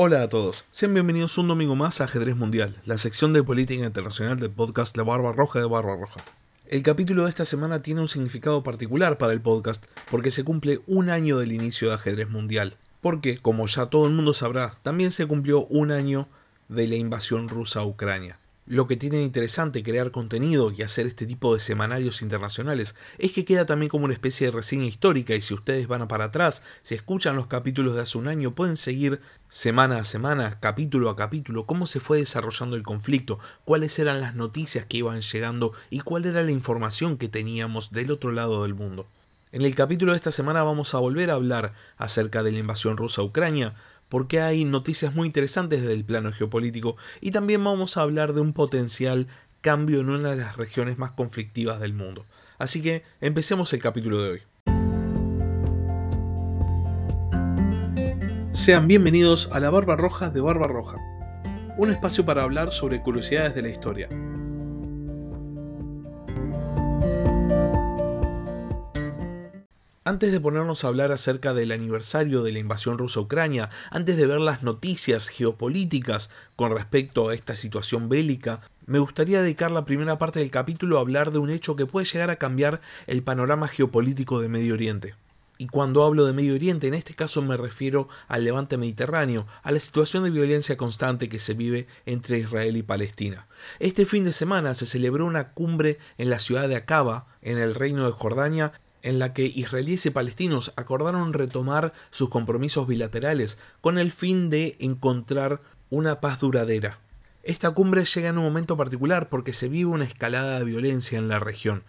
Hola a todos, sean bienvenidos un domingo más a Ajedrez Mundial, la sección de política internacional del podcast La Barba Roja de Barba Roja. El capítulo de esta semana tiene un significado particular para el podcast porque se cumple un año del inicio de Ajedrez Mundial. Porque, como ya todo el mundo sabrá, también se cumplió un año de la invasión rusa a Ucrania. Lo que tiene interesante crear contenido y hacer este tipo de semanarios internacionales es que queda también como una especie de reseña histórica y si ustedes van para atrás, si escuchan los capítulos de hace un año, pueden seguir semana a semana, capítulo a capítulo, cómo se fue desarrollando el conflicto, cuáles eran las noticias que iban llegando y cuál era la información que teníamos del otro lado del mundo. En el capítulo de esta semana vamos a volver a hablar acerca de la invasión rusa a Ucrania, porque hay noticias muy interesantes desde el plano geopolítico y también vamos a hablar de un potencial cambio en una de las regiones más conflictivas del mundo. Así que empecemos el capítulo de hoy. Sean bienvenidos a la Barba Roja de Barba Roja, un espacio para hablar sobre curiosidades de la historia. Antes de ponernos a hablar acerca del aniversario de la invasión rusa a Ucrania, antes de ver las noticias geopolíticas con respecto a esta situación bélica, me gustaría dedicar la primera parte del capítulo a hablar de un hecho que puede llegar a cambiar el panorama geopolítico de Medio Oriente. Y cuando hablo de Medio Oriente, en este caso me refiero al levante mediterráneo, a la situación de violencia constante que se vive entre Israel y Palestina. Este fin de semana se celebró una cumbre en la ciudad de Acaba, en el reino de Jordania, en la que israelíes y palestinos acordaron retomar sus compromisos bilaterales con el fin de encontrar una paz duradera. Esta cumbre llega en un momento particular porque se vive una escalada de violencia en la región.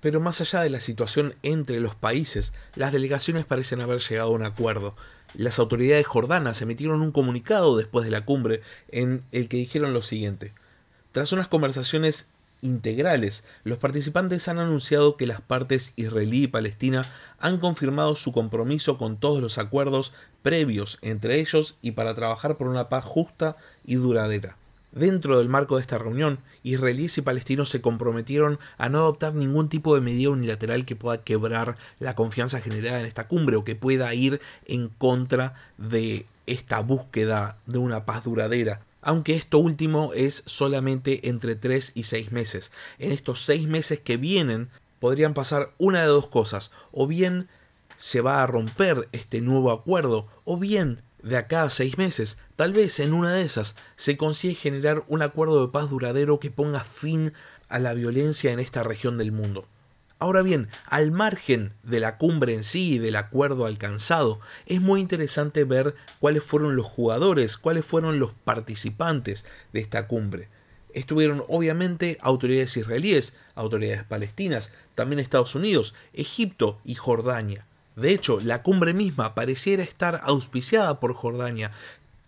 Pero más allá de la situación entre los países, las delegaciones parecen haber llegado a un acuerdo. Las autoridades jordanas emitieron un comunicado después de la cumbre en el que dijeron lo siguiente. Tras unas conversaciones integrales. Los participantes han anunciado que las partes israelí y palestina han confirmado su compromiso con todos los acuerdos previos entre ellos y para trabajar por una paz justa y duradera. Dentro del marco de esta reunión, israelíes y palestinos se comprometieron a no adoptar ningún tipo de medida unilateral que pueda quebrar la confianza generada en esta cumbre o que pueda ir en contra de esta búsqueda de una paz duradera aunque esto último es solamente entre 3 y 6 meses. En estos 6 meses que vienen podrían pasar una de dos cosas, o bien se va a romper este nuevo acuerdo, o bien de acá a seis meses, tal vez en una de esas, se consigue generar un acuerdo de paz duradero que ponga fin a la violencia en esta región del mundo. Ahora bien, al margen de la cumbre en sí y del acuerdo alcanzado, es muy interesante ver cuáles fueron los jugadores, cuáles fueron los participantes de esta cumbre. Estuvieron obviamente autoridades israelíes, autoridades palestinas, también Estados Unidos, Egipto y Jordania. De hecho, la cumbre misma pareciera estar auspiciada por Jordania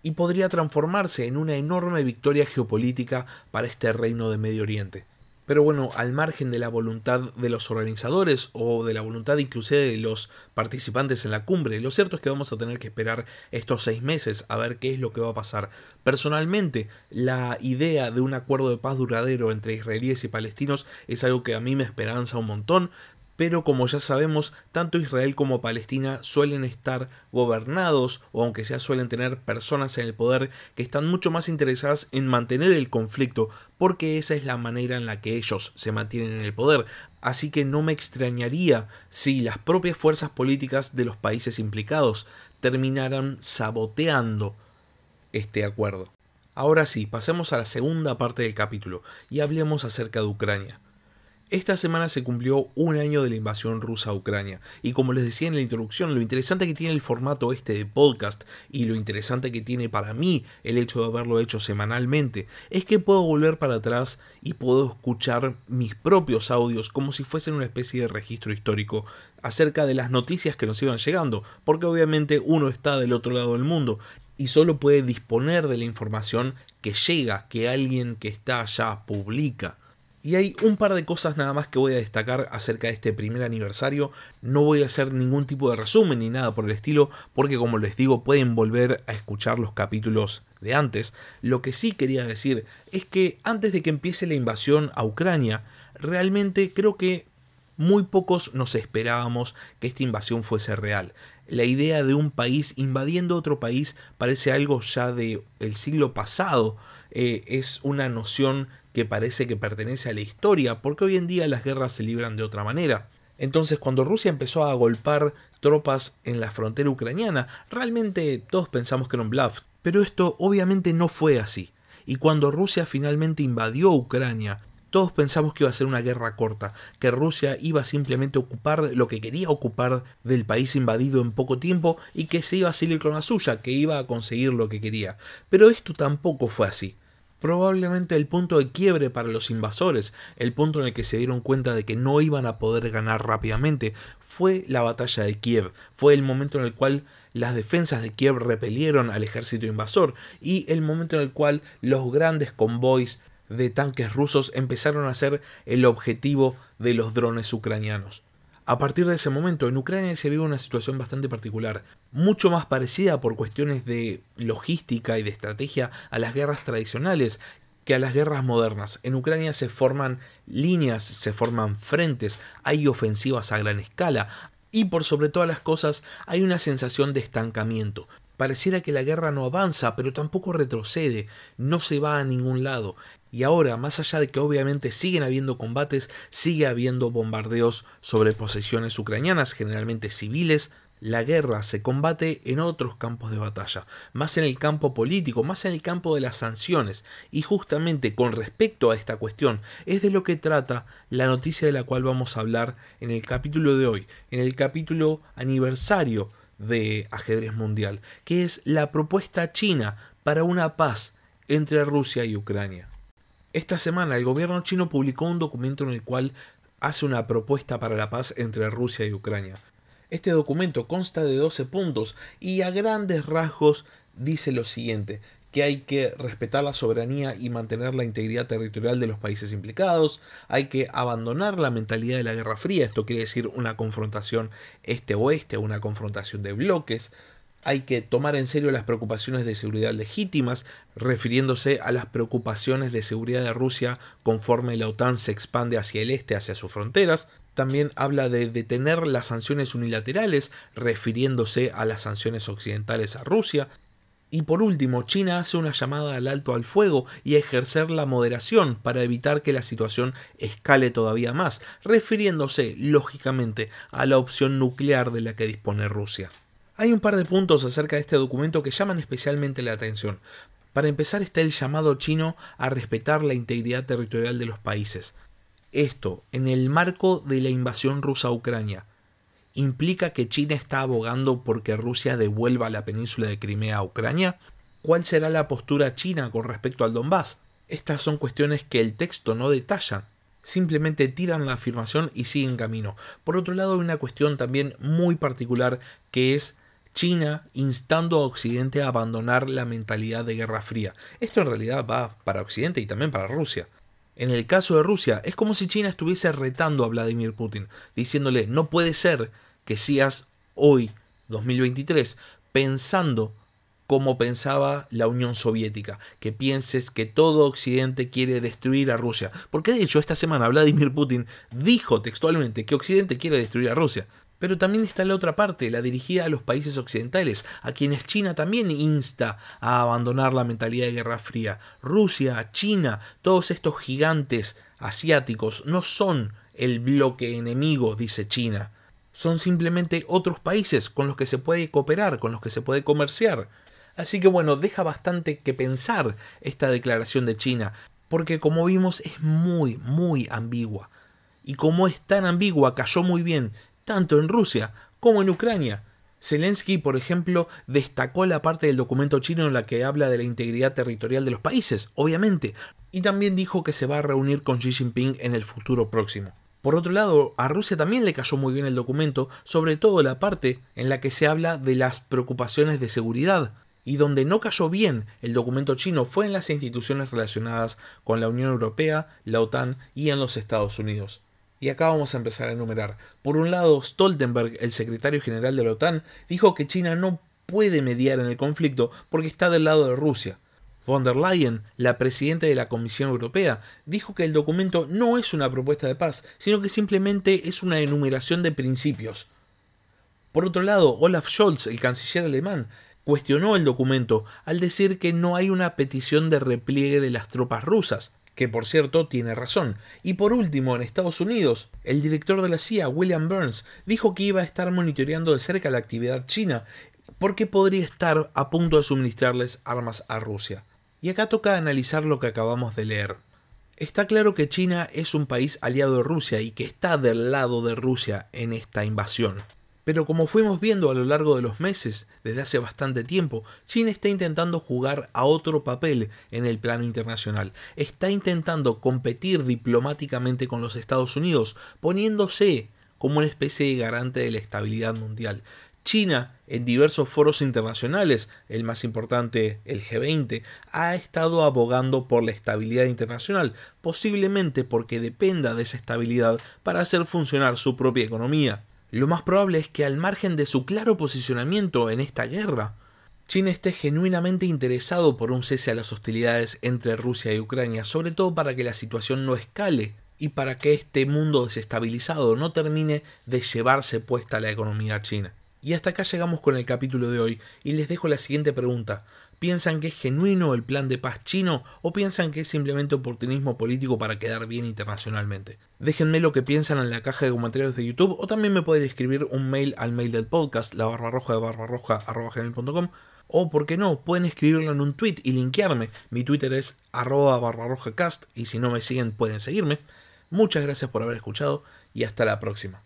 y podría transformarse en una enorme victoria geopolítica para este reino de Medio Oriente. Pero bueno, al margen de la voluntad de los organizadores o de la voluntad inclusive de los participantes en la cumbre, lo cierto es que vamos a tener que esperar estos seis meses a ver qué es lo que va a pasar. Personalmente, la idea de un acuerdo de paz duradero entre israelíes y palestinos es algo que a mí me esperanza un montón pero como ya sabemos, tanto Israel como Palestina suelen estar gobernados, o aunque sea suelen tener personas en el poder que están mucho más interesadas en mantener el conflicto, porque esa es la manera en la que ellos se mantienen en el poder. Así que no me extrañaría si las propias fuerzas políticas de los países implicados terminaran saboteando este acuerdo. Ahora sí, pasemos a la segunda parte del capítulo y hablemos acerca de Ucrania. Esta semana se cumplió un año de la invasión rusa a Ucrania y como les decía en la introducción, lo interesante que tiene el formato este de podcast y lo interesante que tiene para mí el hecho de haberlo hecho semanalmente es que puedo volver para atrás y puedo escuchar mis propios audios como si fuesen una especie de registro histórico acerca de las noticias que nos iban llegando, porque obviamente uno está del otro lado del mundo y solo puede disponer de la información que llega, que alguien que está allá publica. Y hay un par de cosas nada más que voy a destacar acerca de este primer aniversario. No voy a hacer ningún tipo de resumen ni nada por el estilo, porque como les digo, pueden volver a escuchar los capítulos de antes. Lo que sí quería decir es que antes de que empiece la invasión a Ucrania, realmente creo que muy pocos nos esperábamos que esta invasión fuese real. La idea de un país invadiendo otro país parece algo ya del siglo pasado, eh, es una noción que parece que pertenece a la historia, porque hoy en día las guerras se libran de otra manera. Entonces, cuando Rusia empezó a golpar tropas en la frontera ucraniana, realmente todos pensamos que era un bluff, pero esto obviamente no fue así. Y cuando Rusia finalmente invadió Ucrania, todos pensamos que iba a ser una guerra corta, que Rusia iba simplemente a ocupar lo que quería ocupar del país invadido en poco tiempo y que se iba a salir con la suya, que iba a conseguir lo que quería. Pero esto tampoco fue así. Probablemente el punto de quiebre para los invasores, el punto en el que se dieron cuenta de que no iban a poder ganar rápidamente, fue la batalla de Kiev, fue el momento en el cual las defensas de Kiev repelieron al ejército invasor y el momento en el cual los grandes convoys de tanques rusos empezaron a ser el objetivo de los drones ucranianos. A partir de ese momento, en Ucrania se vive una situación bastante particular, mucho más parecida por cuestiones de logística y de estrategia a las guerras tradicionales que a las guerras modernas. En Ucrania se forman líneas, se forman frentes, hay ofensivas a gran escala y por sobre todas las cosas hay una sensación de estancamiento. Pareciera que la guerra no avanza, pero tampoco retrocede, no se va a ningún lado. Y ahora, más allá de que obviamente siguen habiendo combates, sigue habiendo bombardeos sobre posesiones ucranianas, generalmente civiles, la guerra se combate en otros campos de batalla, más en el campo político, más en el campo de las sanciones. Y justamente con respecto a esta cuestión es de lo que trata la noticia de la cual vamos a hablar en el capítulo de hoy, en el capítulo aniversario de ajedrez mundial, que es la propuesta china para una paz entre Rusia y Ucrania. Esta semana el gobierno chino publicó un documento en el cual hace una propuesta para la paz entre Rusia y Ucrania. Este documento consta de 12 puntos y a grandes rasgos dice lo siguiente, que hay que respetar la soberanía y mantener la integridad territorial de los países implicados, hay que abandonar la mentalidad de la Guerra Fría, esto quiere decir una confrontación este-oeste, una confrontación de bloques, hay que tomar en serio las preocupaciones de seguridad legítimas, refiriéndose a las preocupaciones de seguridad de Rusia conforme la OTAN se expande hacia el este, hacia sus fronteras. También habla de detener las sanciones unilaterales, refiriéndose a las sanciones occidentales a Rusia. Y por último, China hace una llamada al alto al fuego y a ejercer la moderación para evitar que la situación escale todavía más, refiriéndose, lógicamente, a la opción nuclear de la que dispone Rusia. Hay un par de puntos acerca de este documento que llaman especialmente la atención. Para empezar está el llamado chino a respetar la integridad territorial de los países. Esto, en el marco de la invasión rusa a Ucrania, implica que China está abogando porque Rusia devuelva la península de Crimea a Ucrania? ¿Cuál será la postura china con respecto al Donbass? Estas son cuestiones que el texto no detalla. Simplemente tiran la afirmación y siguen camino. Por otro lado, hay una cuestión también muy particular que es China instando a Occidente a abandonar la mentalidad de Guerra Fría. Esto en realidad va para Occidente y también para Rusia. En el caso de Rusia, es como si China estuviese retando a Vladimir Putin, diciéndole no puede ser que sigas hoy, 2023, pensando como pensaba la Unión Soviética, que pienses que todo Occidente quiere destruir a Rusia. Porque de hecho esta semana Vladimir Putin dijo textualmente que Occidente quiere destruir a Rusia. Pero también está la otra parte, la dirigida a los países occidentales, a quienes China también insta a abandonar la mentalidad de Guerra Fría. Rusia, China, todos estos gigantes asiáticos no son el bloque enemigo, dice China son simplemente otros países con los que se puede cooperar, con los que se puede comerciar. Así que bueno, deja bastante que pensar esta declaración de China, porque como vimos es muy, muy ambigua. Y como es tan ambigua, cayó muy bien tanto en Rusia como en Ucrania. Zelensky, por ejemplo, destacó la parte del documento chino en la que habla de la integridad territorial de los países, obviamente, y también dijo que se va a reunir con Xi Jinping en el futuro próximo. Por otro lado, a Rusia también le cayó muy bien el documento, sobre todo la parte en la que se habla de las preocupaciones de seguridad, y donde no cayó bien el documento chino fue en las instituciones relacionadas con la Unión Europea, la OTAN y en los Estados Unidos. Y acá vamos a empezar a enumerar. Por un lado, Stoltenberg, el secretario general de la OTAN, dijo que China no puede mediar en el conflicto porque está del lado de Rusia. Von der Leyen, la presidenta de la Comisión Europea, dijo que el documento no es una propuesta de paz, sino que simplemente es una enumeración de principios. Por otro lado, Olaf Scholz, el canciller alemán, cuestionó el documento al decir que no hay una petición de repliegue de las tropas rusas, que por cierto tiene razón. Y por último, en Estados Unidos, el director de la CIA, William Burns, dijo que iba a estar monitoreando de cerca la actividad china, porque podría estar a punto de suministrarles armas a Rusia. Y acá toca analizar lo que acabamos de leer. Está claro que China es un país aliado de Rusia y que está del lado de Rusia en esta invasión. Pero como fuimos viendo a lo largo de los meses, desde hace bastante tiempo, China está intentando jugar a otro papel en el plano internacional. Está intentando competir diplomáticamente con los Estados Unidos, poniéndose como una especie de garante de la estabilidad mundial. China, en diversos foros internacionales, el más importante, el G20, ha estado abogando por la estabilidad internacional, posiblemente porque dependa de esa estabilidad para hacer funcionar su propia economía. Lo más probable es que al margen de su claro posicionamiento en esta guerra, China esté genuinamente interesado por un cese a las hostilidades entre Rusia y Ucrania, sobre todo para que la situación no escale y para que este mundo desestabilizado no termine de llevarse puesta la economía china. Y hasta acá llegamos con el capítulo de hoy y les dejo la siguiente pregunta. ¿Piensan que es genuino el plan de paz chino o piensan que es simplemente oportunismo político para quedar bien internacionalmente? Déjenme lo que piensan en la caja de comentarios de YouTube o también me pueden escribir un mail al mail del podcast, la barra roja de barra roja o, por qué no, pueden escribirlo en un tweet y linkearme. Mi Twitter es arroba y si no me siguen pueden seguirme. Muchas gracias por haber escuchado y hasta la próxima.